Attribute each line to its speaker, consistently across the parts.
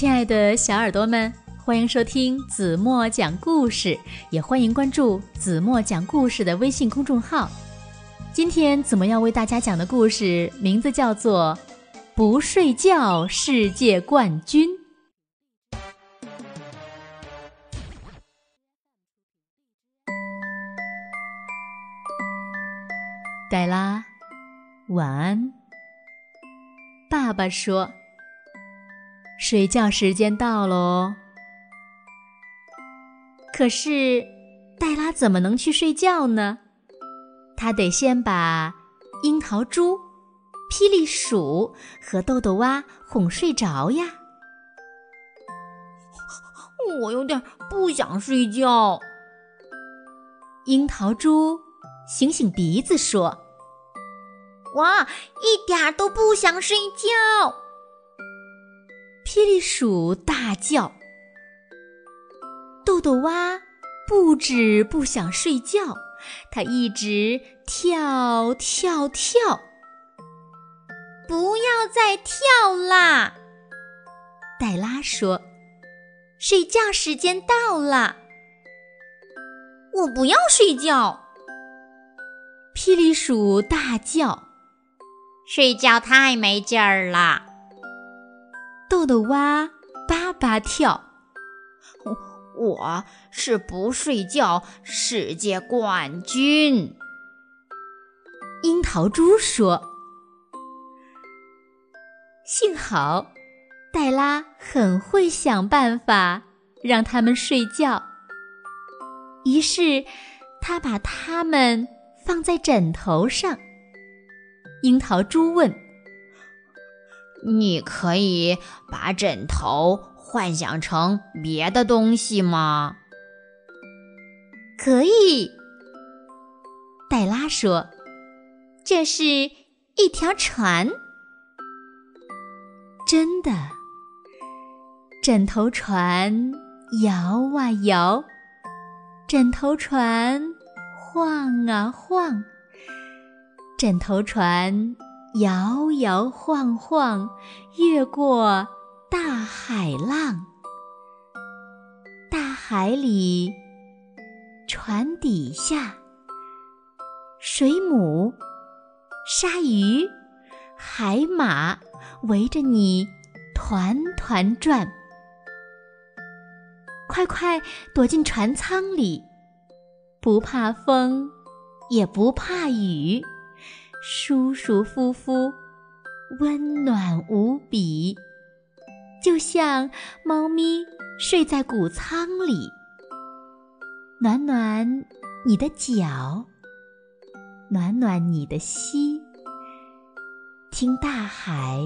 Speaker 1: 亲爱的小耳朵们，欢迎收听子墨讲故事，也欢迎关注子墨讲故事的微信公众号。今天子墨要为大家讲的故事名字叫做《不睡觉世界冠军》。黛拉，晚安。爸爸说。睡觉时间到喽。可是，黛拉怎么能去睡觉呢？她得先把樱桃猪、霹雳鼠和豆豆蛙哄睡着呀。
Speaker 2: 我有点不想睡觉。
Speaker 1: 樱桃猪醒醒鼻子说：“
Speaker 2: 我一点都不想睡觉。”
Speaker 1: 霹雳鼠大叫：“豆豆蛙不止不想睡觉，它一直跳跳跳。
Speaker 2: 不要再跳啦！”
Speaker 1: 黛拉说：“睡觉时间到了。”
Speaker 2: 我不要睡觉！
Speaker 1: 霹雳鼠大叫：“
Speaker 2: 睡觉太没劲儿了。”
Speaker 1: 豆豆蛙叭叭跳，
Speaker 2: 我是不睡觉世界冠军。
Speaker 1: 樱桃猪说：“幸好黛拉很会想办法让他们睡觉。”于是他把它们放在枕头上。樱桃猪问。
Speaker 2: 你可以把枕头幻想成别的东西吗？
Speaker 1: 可以，黛拉说：“这是一条船。”真的，枕头船摇啊摇，枕头船晃啊晃，枕头船。摇摇晃晃，越过大海浪。大海里，船底下，水母、鲨鱼、海马围着你团团转。快快躲进船舱里，不怕风，也不怕雨。舒舒服服，温暖无比，就像猫咪睡在谷仓里，暖暖你的脚，暖暖你的心，听大海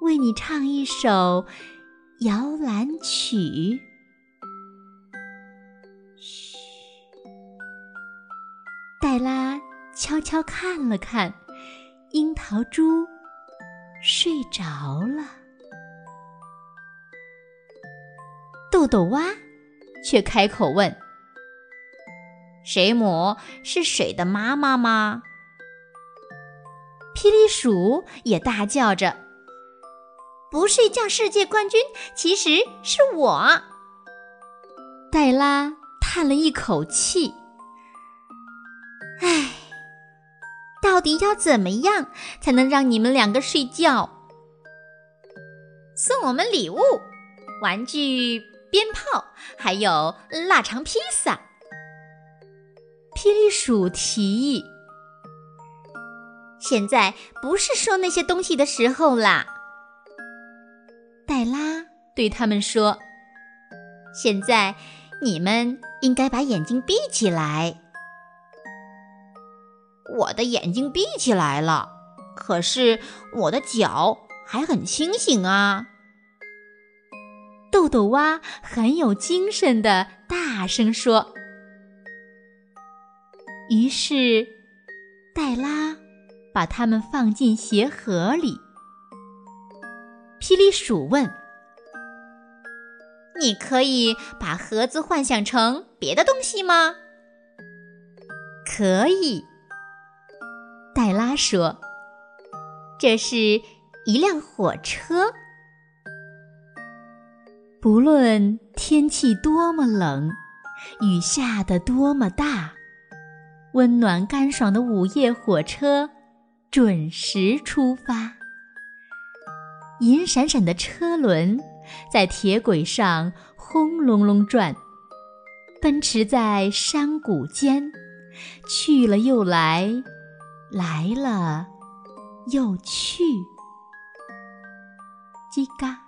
Speaker 1: 为你唱一首摇篮曲。悄悄看了看，樱桃猪睡着了。豆豆蛙却开口问：“
Speaker 2: 水母是水的妈妈吗？”
Speaker 1: 霹雳鼠也大叫着：“
Speaker 2: 不睡觉世界冠军其实是我。”
Speaker 1: 黛拉叹了一口气。唉到底要怎么样才能让你们两个睡觉？
Speaker 2: 送我们礼物、玩具、鞭炮，还有腊肠披萨。
Speaker 1: 霹雳鼠提议：“
Speaker 2: 现在不是说那些东西的时候啦。”
Speaker 1: 黛拉对他们说：“
Speaker 2: 现在你们应该把眼睛闭起来。”我的眼睛闭起来了，可是我的脚还很清醒啊！
Speaker 1: 豆豆蛙很有精神的大声说。于是，黛拉把它们放进鞋盒里。霹雳鼠问：“
Speaker 2: 你可以把盒子幻想成别的东西吗？”“
Speaker 1: 可以。”黛拉说：“这是一辆火车。”不论天气多么冷，雨下得多么大，温暖干爽的午夜火车准时出发。银闪闪的车轮在铁轨上轰隆隆转，奔驰在山谷间，去了又来，来了又去。叽嘎，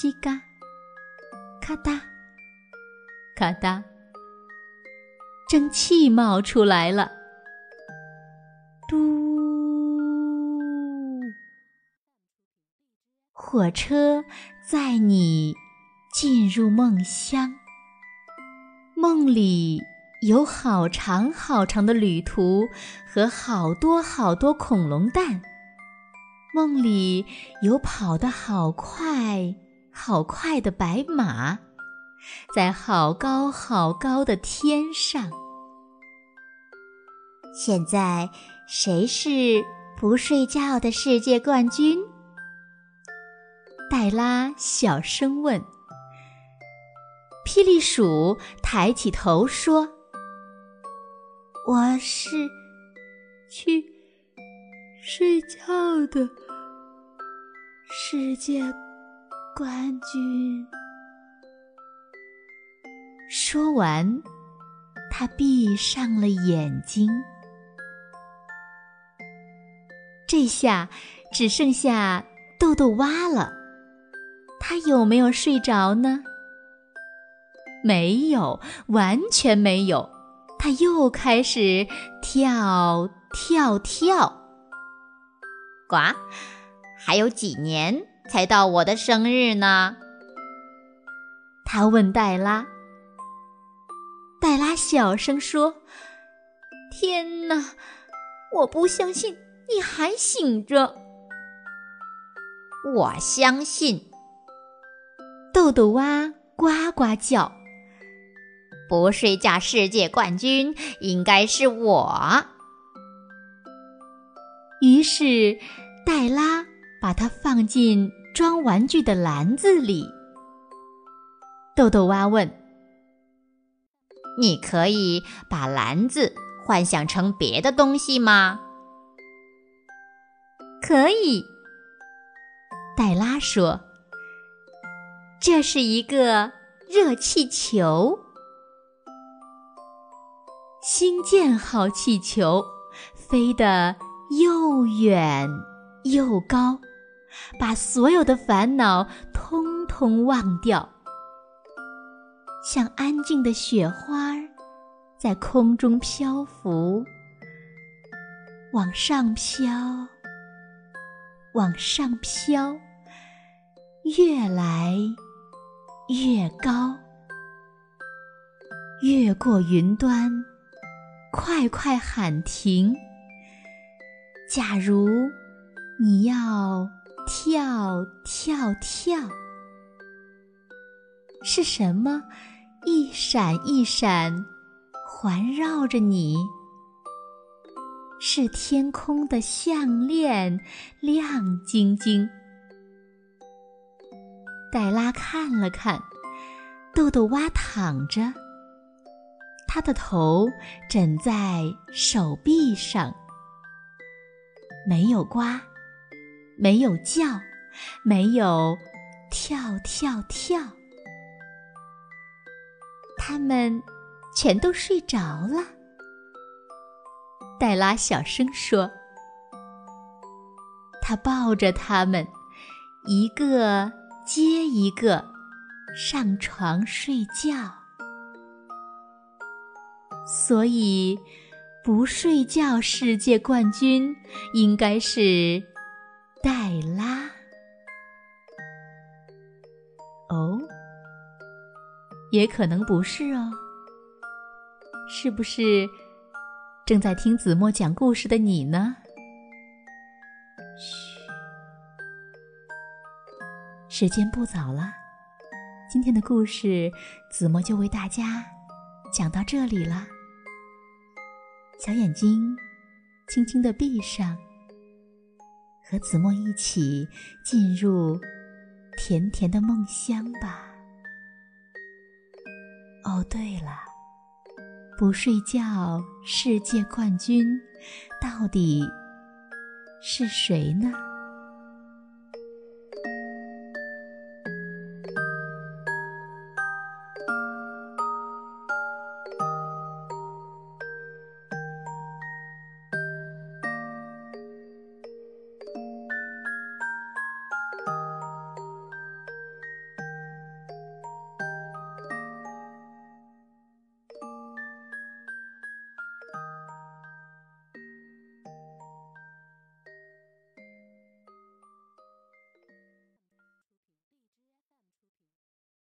Speaker 1: 叽嘎，咔嗒，咔嗒，蒸汽冒出来了。嘟，火车载你进入梦乡。梦里有好长好长的旅途和好多好多恐龙蛋。梦里有跑得好快、好快的白马，在好高好高的天上。
Speaker 2: 现在谁是不睡觉的世界冠军？
Speaker 1: 黛拉小声问。霹雳鼠抬起头说：“
Speaker 3: 我是去。”睡觉的世界冠军。
Speaker 1: 说完，他闭上了眼睛。这下只剩下豆豆蛙了。他有没有睡着呢？没有，完全没有。他又开始跳跳跳。
Speaker 2: 呱，还有几年才到我的生日呢？
Speaker 1: 他问黛拉。黛拉小声说：“
Speaker 3: 天哪，我不相信你还醒着。”
Speaker 2: 我相信。
Speaker 1: 豆豆蛙呱呱叫。
Speaker 2: 不睡觉世界冠军应该是我。
Speaker 1: 于是，黛拉把它放进装玩具的篮子里。豆豆蛙问：“
Speaker 2: 你可以把篮子幻想成别的东西吗？”“
Speaker 1: 可以。”黛拉说：“这是一个热气球，星舰号气球，飞得。”又远又高，把所有的烦恼通通忘掉，像安静的雪花在空中漂浮，往上飘，往上飘，越来越高，越过云端，快快喊停！假如你要跳跳跳，是什么一闪一闪环绕着你？是天空的项链，亮晶晶。黛拉看了看，豆豆蛙躺着，他的头枕在手臂上。没有呱，没有叫，没有跳跳跳，他们全都睡着了。黛拉小声说：“他抱着他们，一个接一个上床睡觉。所以。”不睡觉世界冠军应该是黛拉。哦，也可能不是哦。是不是正在听子墨讲故事的你呢？嘘，时间不早了，今天的故事子墨就为大家讲到这里了。小眼睛轻轻的闭上，和子墨一起进入甜甜的梦乡吧。哦，对了，不睡觉世界冠军到底是谁呢？